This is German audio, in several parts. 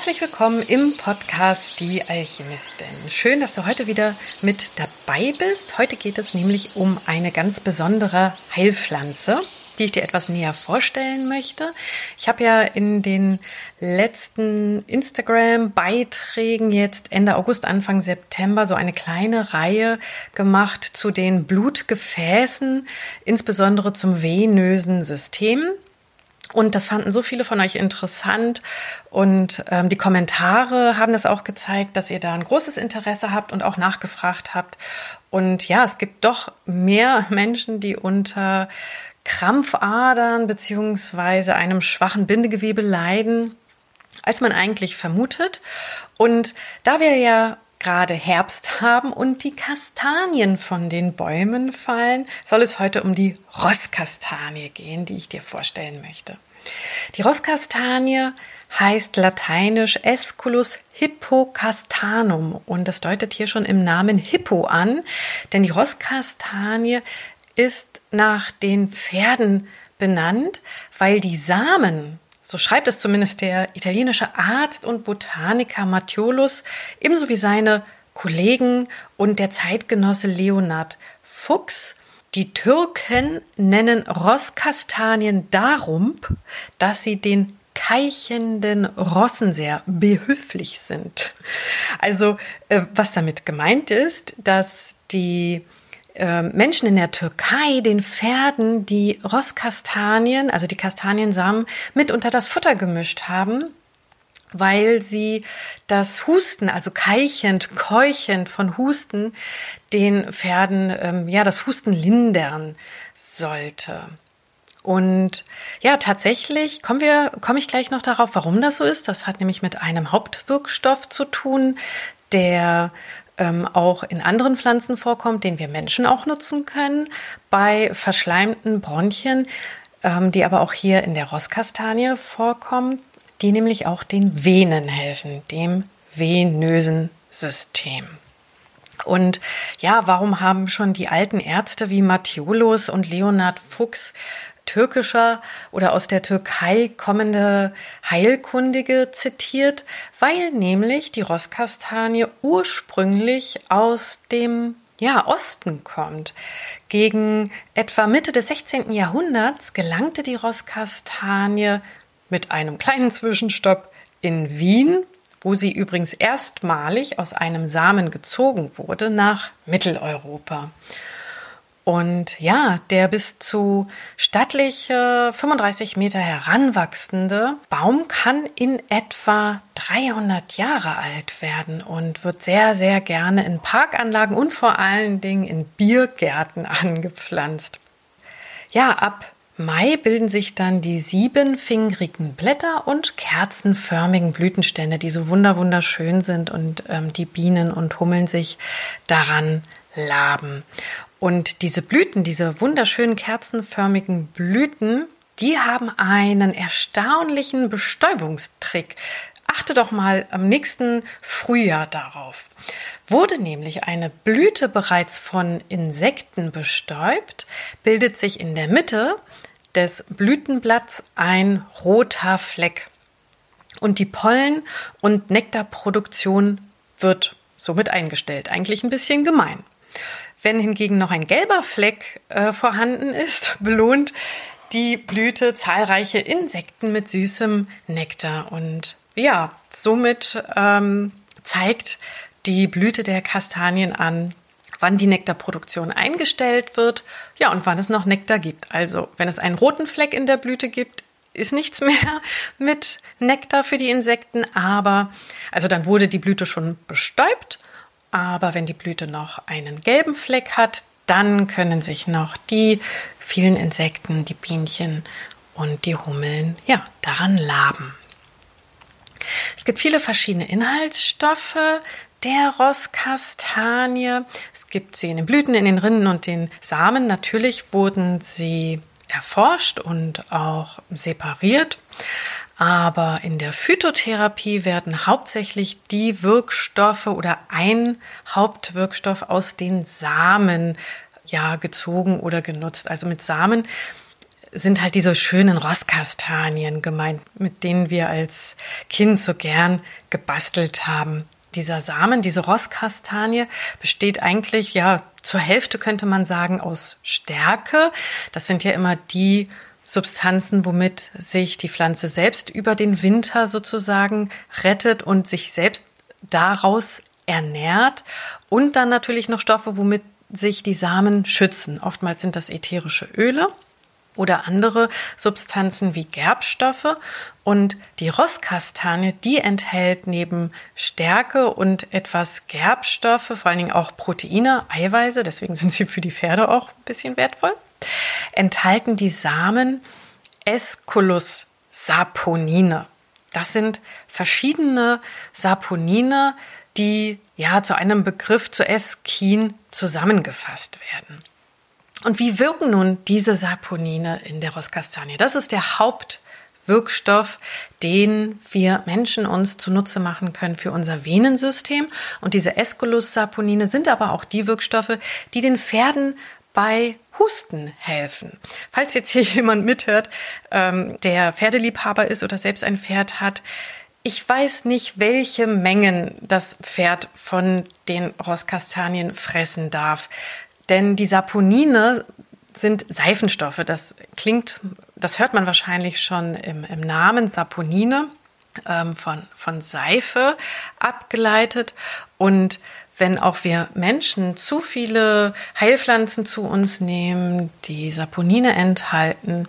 Herzlich willkommen im Podcast Die Alchemistin. Schön, dass du heute wieder mit dabei bist. Heute geht es nämlich um eine ganz besondere Heilpflanze, die ich dir etwas näher vorstellen möchte. Ich habe ja in den letzten Instagram-Beiträgen jetzt Ende August, Anfang September so eine kleine Reihe gemacht zu den Blutgefäßen, insbesondere zum venösen System. Und das fanden so viele von euch interessant. Und ähm, die Kommentare haben das auch gezeigt, dass ihr da ein großes Interesse habt und auch nachgefragt habt. Und ja, es gibt doch mehr Menschen, die unter Krampfadern beziehungsweise einem schwachen Bindegewebe leiden, als man eigentlich vermutet. Und da wir ja gerade Herbst haben und die Kastanien von den Bäumen fallen, soll es heute um die Rosskastanie gehen, die ich dir vorstellen möchte. Die Rosskastanie heißt lateinisch Esculus hippocastanum und das deutet hier schon im Namen Hippo an, denn die Rosskastanie ist nach den Pferden benannt, weil die Samen so schreibt es zumindest der italienische Arzt und Botaniker Mattiolus, ebenso wie seine Kollegen und der Zeitgenosse Leonhard Fuchs. Die Türken nennen Rosskastanien darum, dass sie den keichenden Rossen sehr behilflich sind. Also, äh, was damit gemeint ist, dass die ähm, Menschen in der Türkei den Pferden die Rosskastanien, also die Kastaniensamen, mit unter das Futter gemischt haben, weil sie das Husten, also keichend, keuchend von Husten, den Pferden, ähm, ja, das Husten lindern sollte. Und ja, tatsächlich kommen wir, komme ich gleich noch darauf, warum das so ist. Das hat nämlich mit einem Hauptwirkstoff zu tun, der ähm, auch in anderen Pflanzen vorkommt, den wir Menschen auch nutzen können, bei verschleimten Bronchien, ähm, die aber auch hier in der Rosskastanie vorkommen, die nämlich auch den Venen helfen, dem venösen System. Und ja, warum haben schon die alten Ärzte wie Mattiolus und Leonhard Fuchs türkischer oder aus der Türkei kommende Heilkundige zitiert, weil nämlich die Rosskastanie ursprünglich aus dem ja, Osten kommt. Gegen etwa Mitte des 16. Jahrhunderts gelangte die Rosskastanie mit einem kleinen Zwischenstopp in Wien, wo sie übrigens erstmalig aus einem Samen gezogen wurde, nach Mitteleuropa. Und ja, der bis zu stattliche 35 Meter heranwachsende Baum kann in etwa 300 Jahre alt werden und wird sehr, sehr gerne in Parkanlagen und vor allen Dingen in Biergärten angepflanzt. Ja, ab Mai bilden sich dann die siebenfingrigen Blätter und kerzenförmigen Blütenstände, die so wunderschön sind und ähm, die Bienen und Hummeln sich daran laben. Und diese Blüten, diese wunderschönen kerzenförmigen Blüten, die haben einen erstaunlichen Bestäubungstrick. Achte doch mal am nächsten Frühjahr darauf. Wurde nämlich eine Blüte bereits von Insekten bestäubt, bildet sich in der Mitte des Blütenblatts ein roter Fleck. Und die Pollen- und Nektarproduktion wird somit eingestellt. Eigentlich ein bisschen gemein. Wenn hingegen noch ein gelber Fleck äh, vorhanden ist, belohnt die Blüte zahlreiche Insekten mit süßem Nektar. Und ja, somit ähm, zeigt die Blüte der Kastanien an, wann die Nektarproduktion eingestellt wird, ja, und wann es noch Nektar gibt. Also, wenn es einen roten Fleck in der Blüte gibt, ist nichts mehr mit Nektar für die Insekten, aber also dann wurde die Blüte schon bestäubt aber wenn die Blüte noch einen gelben Fleck hat, dann können sich noch die vielen Insekten, die Bienchen und die Hummeln, ja, daran laben. Es gibt viele verschiedene Inhaltsstoffe der Rosskastanie. Es gibt sie in den Blüten, in den Rinden und den Samen. Natürlich wurden sie erforscht und auch separiert. Aber in der Phytotherapie werden hauptsächlich die Wirkstoffe oder ein Hauptwirkstoff aus den Samen ja gezogen oder genutzt. Also mit Samen sind halt diese schönen Rosskastanien gemeint, mit denen wir als Kind so gern gebastelt haben. Dieser Samen, diese Rosskastanie besteht eigentlich, ja, zur Hälfte könnte man sagen, aus Stärke. Das sind ja immer die Substanzen, womit sich die Pflanze selbst über den Winter sozusagen rettet und sich selbst daraus ernährt. Und dann natürlich noch Stoffe, womit sich die Samen schützen. Oftmals sind das ätherische Öle oder andere Substanzen wie Gerbstoffe. Und die Rosskastanie, die enthält neben Stärke und etwas Gerbstoffe, vor allen Dingen auch Proteine, Eiweiße, deswegen sind sie für die Pferde auch ein bisschen wertvoll, enthalten die Samen Esculus saponine. Das sind verschiedene Saponine, die ja zu einem Begriff zu Eskin zusammengefasst werden. Und wie wirken nun diese Saponine in der Rosskastanie? Das ist der Hauptwirkstoff, den wir Menschen uns zunutze machen können für unser Venensystem. Und diese Esculus-Saponine sind aber auch die Wirkstoffe, die den Pferden bei Husten helfen. Falls jetzt hier jemand mithört, ähm, der Pferdeliebhaber ist oder selbst ein Pferd hat, ich weiß nicht, welche Mengen das Pferd von den Rosskastanien fressen darf. Denn die Saponine sind Seifenstoffe. Das klingt, das hört man wahrscheinlich schon im, im Namen Saponine ähm, von, von Seife abgeleitet. Und wenn auch wir Menschen zu viele Heilpflanzen zu uns nehmen, die Saponine enthalten,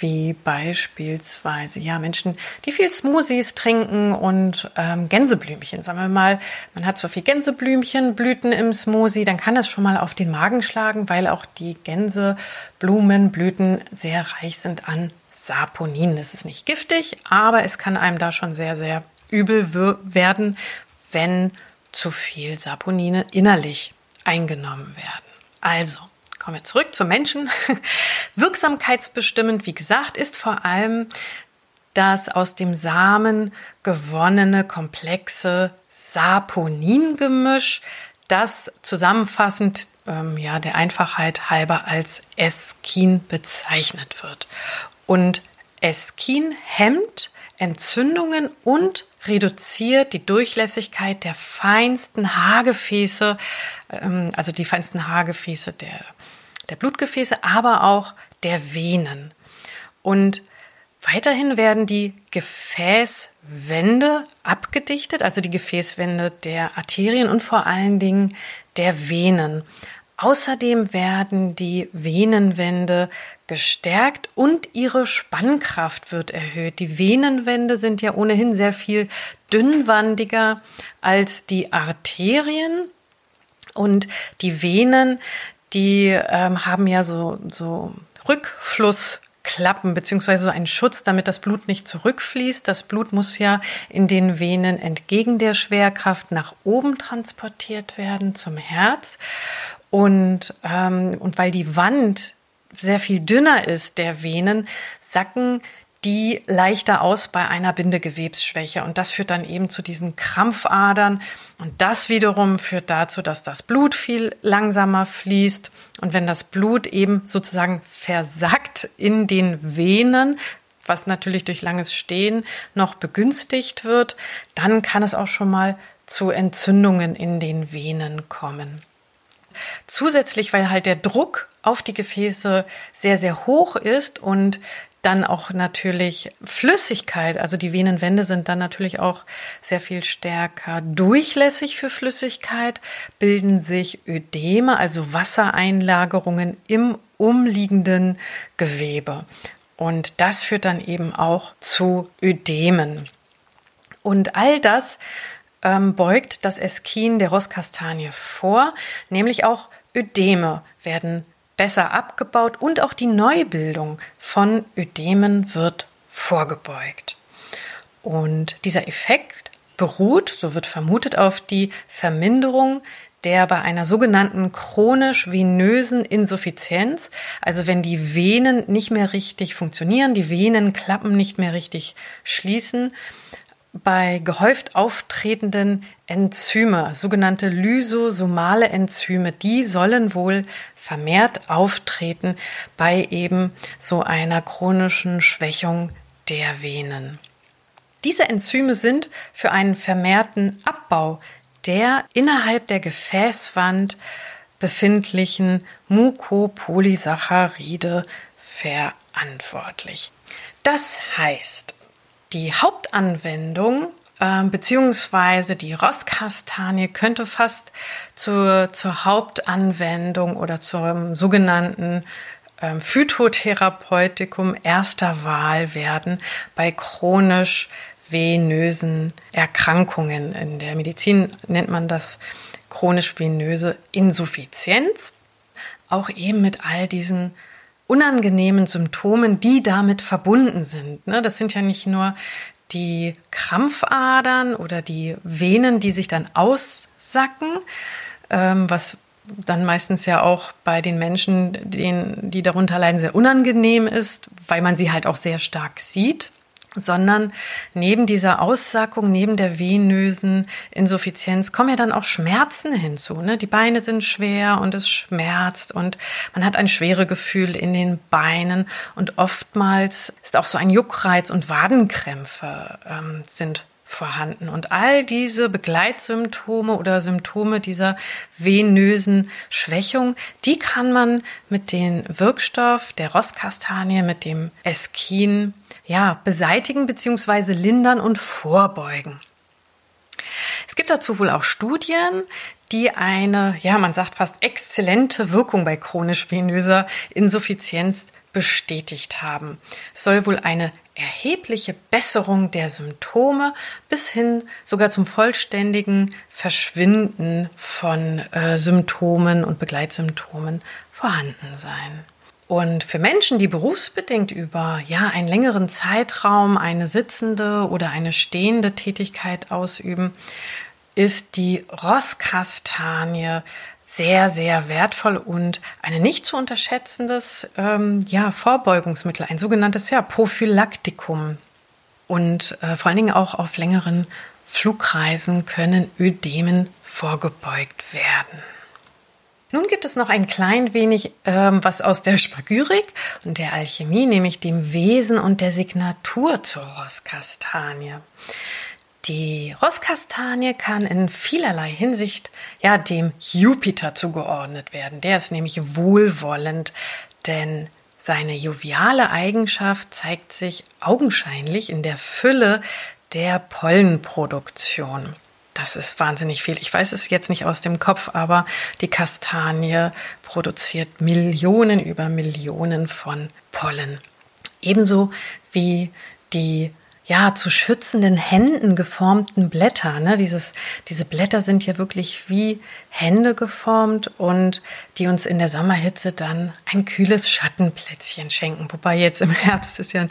wie beispielsweise ja Menschen, die viel Smoothies trinken und ähm, Gänseblümchen. Sagen wir mal, man hat so viel Gänseblümchenblüten im Smoothie, dann kann das schon mal auf den Magen schlagen, weil auch die Gänseblumenblüten sehr reich sind an Saponin. Es ist nicht giftig, aber es kann einem da schon sehr, sehr übel werden, wenn zu viel Saponine innerlich eingenommen werden. Also, Kommen wir zurück zum Menschen. Wirksamkeitsbestimmend, wie gesagt, ist vor allem das aus dem Samen gewonnene komplexe Saponingemisch, das zusammenfassend ähm, ja, der Einfachheit halber als Eskin bezeichnet wird. Und Eskin hemmt Entzündungen und reduziert die Durchlässigkeit der feinsten Haargefäße, ähm, also die feinsten Haargefäße der der Blutgefäße, aber auch der Venen. Und weiterhin werden die Gefäßwände abgedichtet, also die Gefäßwände der Arterien und vor allen Dingen der Venen. Außerdem werden die Venenwände gestärkt und ihre Spannkraft wird erhöht. Die Venenwände sind ja ohnehin sehr viel dünnwandiger als die Arterien und die Venen, die ähm, haben ja so, so Rückflussklappen beziehungsweise so einen Schutz, damit das Blut nicht zurückfließt. Das Blut muss ja in den Venen entgegen der Schwerkraft nach oben transportiert werden zum Herz. Und, ähm, und weil die Wand sehr viel dünner ist der Venen, sacken die leichter aus bei einer Bindegewebsschwäche. Und das führt dann eben zu diesen Krampfadern. Und das wiederum führt dazu, dass das Blut viel langsamer fließt. Und wenn das Blut eben sozusagen versackt in den Venen, was natürlich durch langes Stehen noch begünstigt wird, dann kann es auch schon mal zu Entzündungen in den Venen kommen. Zusätzlich, weil halt der Druck auf die Gefäße sehr, sehr hoch ist und dann auch natürlich Flüssigkeit, also die Venenwände sind dann natürlich auch sehr viel stärker durchlässig für Flüssigkeit, bilden sich Ödeme, also Wassereinlagerungen im umliegenden Gewebe. Und das führt dann eben auch zu Ödemen. Und all das ähm, beugt das Eskin der Rosskastanie vor, nämlich auch Ödeme werden besser abgebaut und auch die Neubildung von Ödemen wird vorgebeugt. Und dieser Effekt beruht, so wird vermutet, auf die Verminderung der bei einer sogenannten chronisch-venösen Insuffizienz, also wenn die Venen nicht mehr richtig funktionieren, die Venenklappen nicht mehr richtig schließen, bei gehäuft auftretenden Enzyme, sogenannte lysosomale Enzyme, die sollen wohl vermehrt auftreten bei eben so einer chronischen Schwächung der Venen. Diese Enzyme sind für einen vermehrten Abbau der innerhalb der Gefäßwand befindlichen Mukopolysaccharide verantwortlich. Das heißt, die Hauptanwendung äh, beziehungsweise die Rosskastanie könnte fast zur, zur Hauptanwendung oder zum sogenannten ähm, Phytotherapeutikum erster Wahl werden bei chronisch venösen Erkrankungen. In der Medizin nennt man das chronisch venöse Insuffizienz. Auch eben mit all diesen unangenehmen Symptomen, die damit verbunden sind. Ne? Das sind ja nicht nur die Krampfadern oder die Venen, die sich dann aussacken, ähm, was dann meistens ja auch bei den Menschen, die darunter leiden, sehr unangenehm ist, weil man sie halt auch sehr stark sieht sondern neben dieser Aussackung, neben der venösen Insuffizienz kommen ja dann auch Schmerzen hinzu. Ne? Die Beine sind schwer und es schmerzt und man hat ein schwere Gefühl in den Beinen und oftmals ist auch so ein Juckreiz und Wadenkrämpfe ähm, sind vorhanden. Und all diese Begleitsymptome oder Symptome dieser venösen Schwächung, die kann man mit dem Wirkstoff der Rosskastanie, mit dem Eskin ja, beseitigen bzw. lindern und vorbeugen. Es gibt dazu wohl auch Studien, die eine, ja, man sagt fast exzellente Wirkung bei chronisch venöser Insuffizienz bestätigt haben. Es soll wohl eine erhebliche Besserung der Symptome bis hin sogar zum vollständigen Verschwinden von äh, Symptomen und Begleitsymptomen vorhanden sein. Und für Menschen, die berufsbedingt über ja einen längeren Zeitraum eine sitzende oder eine stehende Tätigkeit ausüben, ist die Rosskastanie sehr, sehr wertvoll und ein nicht zu unterschätzendes ähm, ja, Vorbeugungsmittel, ein sogenanntes ja, Prophylaktikum. Und äh, vor allen Dingen auch auf längeren Flugreisen können Ödemen vorgebeugt werden. Nun gibt es noch ein klein wenig ähm, was aus der Spagyrik und der Alchemie, nämlich dem Wesen und der Signatur zur Rosskastanie. Die Rosskastanie kann in vielerlei Hinsicht ja dem Jupiter zugeordnet werden. Der ist nämlich wohlwollend, denn seine joviale Eigenschaft zeigt sich augenscheinlich in der Fülle der Pollenproduktion. Das ist wahnsinnig viel. Ich weiß es jetzt nicht aus dem Kopf, aber die Kastanie produziert Millionen über Millionen von Pollen. Ebenso wie die ja, zu schützenden Händen geformten Blätter. Ne? Dieses, diese Blätter sind ja wirklich wie Hände geformt und die uns in der Sommerhitze dann ein kühles Schattenplätzchen schenken. Wobei jetzt im Herbst ist ja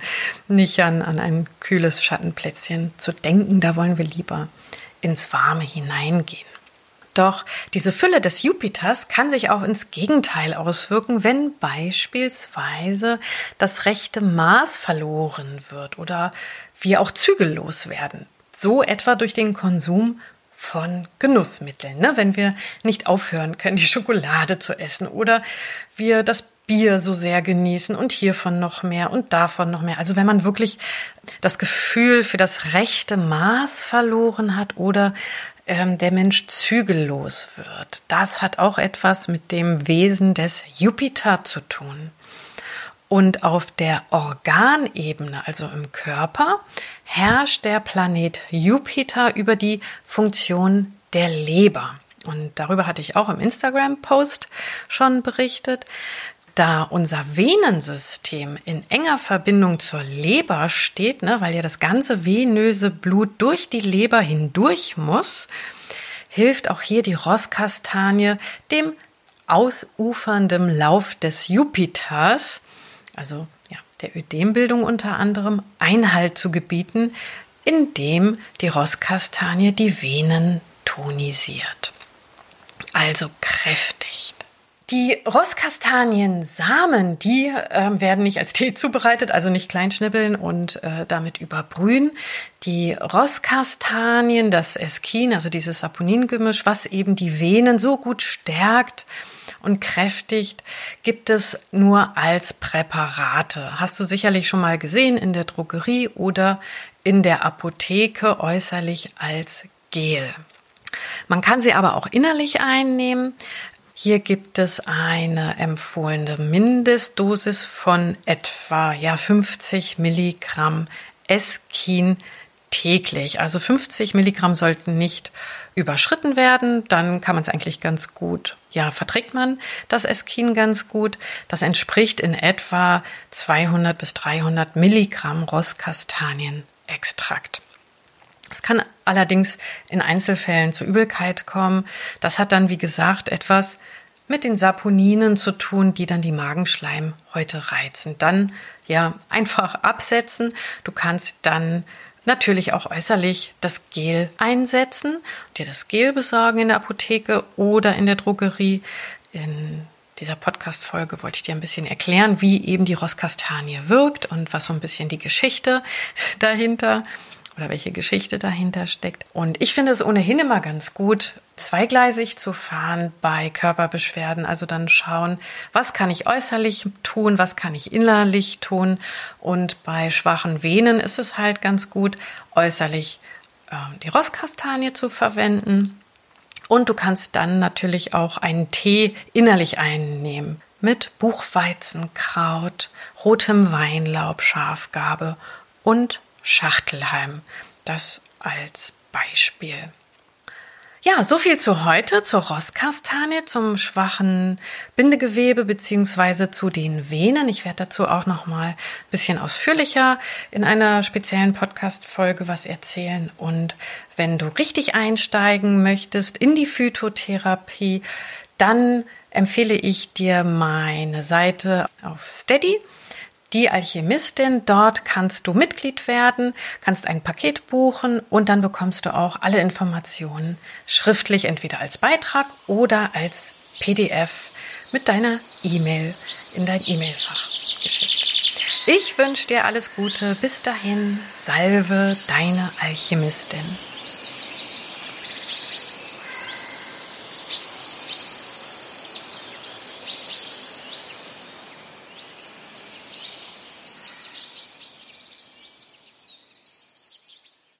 nicht an, an ein kühles Schattenplätzchen zu denken. Da wollen wir lieber ins Warme hineingehen. Doch diese Fülle des Jupiters kann sich auch ins Gegenteil auswirken, wenn beispielsweise das rechte Maß verloren wird oder wir auch zügellos werden. So etwa durch den Konsum von Genussmitteln. Ne? Wenn wir nicht aufhören können, die Schokolade zu essen oder wir das Bier so sehr genießen und hiervon noch mehr und davon noch mehr. Also wenn man wirklich das Gefühl für das rechte Maß verloren hat oder ähm, der Mensch zügellos wird, das hat auch etwas mit dem Wesen des Jupiter zu tun. Und auf der Organebene, also im Körper, herrscht der Planet Jupiter über die Funktion der Leber. Und darüber hatte ich auch im Instagram-Post schon berichtet. Da unser Venensystem in enger Verbindung zur Leber steht, ne, weil ja das ganze venöse Blut durch die Leber hindurch muss, hilft auch hier die Rosskastanie dem ausufernden Lauf des Jupiters, also ja, der Ödembildung unter anderem, Einhalt zu gebieten, indem die Rosskastanie die Venen tonisiert. Also kräftigt. Die Rosskastaniensamen, die äh, werden nicht als Tee zubereitet, also nicht kleinschnippeln und äh, damit überbrühen. Die Rosskastanien, das Eskin, also dieses Saponingemisch, was eben die Venen so gut stärkt und kräftigt, gibt es nur als Präparate. Hast du sicherlich schon mal gesehen in der Drogerie oder in der Apotheke äußerlich als Gel. Man kann sie aber auch innerlich einnehmen. Hier gibt es eine empfohlene Mindestdosis von etwa ja, 50 Milligramm Eskin täglich. Also 50 Milligramm sollten nicht überschritten werden. Dann kann man es eigentlich ganz gut, ja, verträgt man das Eskin ganz gut. Das entspricht in etwa 200 bis 300 Milligramm Rosskastanienextrakt. Es kann allerdings in Einzelfällen zu Übelkeit kommen. Das hat dann, wie gesagt, etwas mit den Saponinen zu tun, die dann die Magenschleimhäute reizen. Dann ja einfach absetzen. Du kannst dann natürlich auch äußerlich das Gel einsetzen, dir das Gel besorgen in der Apotheke oder in der Drogerie. In dieser Podcast-Folge wollte ich dir ein bisschen erklären, wie eben die Rosskastanie wirkt und was so ein bisschen die Geschichte dahinter oder welche Geschichte dahinter steckt. Und ich finde es ohnehin immer ganz gut, zweigleisig zu fahren bei Körperbeschwerden. Also dann schauen, was kann ich äußerlich tun, was kann ich innerlich tun. Und bei schwachen Venen ist es halt ganz gut, äußerlich äh, die Rosskastanie zu verwenden. Und du kannst dann natürlich auch einen Tee innerlich einnehmen mit Buchweizenkraut, rotem Weinlaub, Schafgabe und Schachtelheim. Das als Beispiel. Ja, so viel zu heute, zur Rosskastanie, zum schwachen Bindegewebe beziehungsweise zu den Venen. Ich werde dazu auch noch mal ein bisschen ausführlicher in einer speziellen Podcast-Folge was erzählen. Und wenn du richtig einsteigen möchtest in die Phytotherapie, dann empfehle ich dir meine Seite auf Steady die Alchemistin. Dort kannst du Mitglied werden, kannst ein Paket buchen und dann bekommst du auch alle Informationen schriftlich, entweder als Beitrag oder als PDF mit deiner E-Mail in dein E-Mail-Fach geschickt. Ich wünsche dir alles Gute. Bis dahin, salve deine Alchemistin.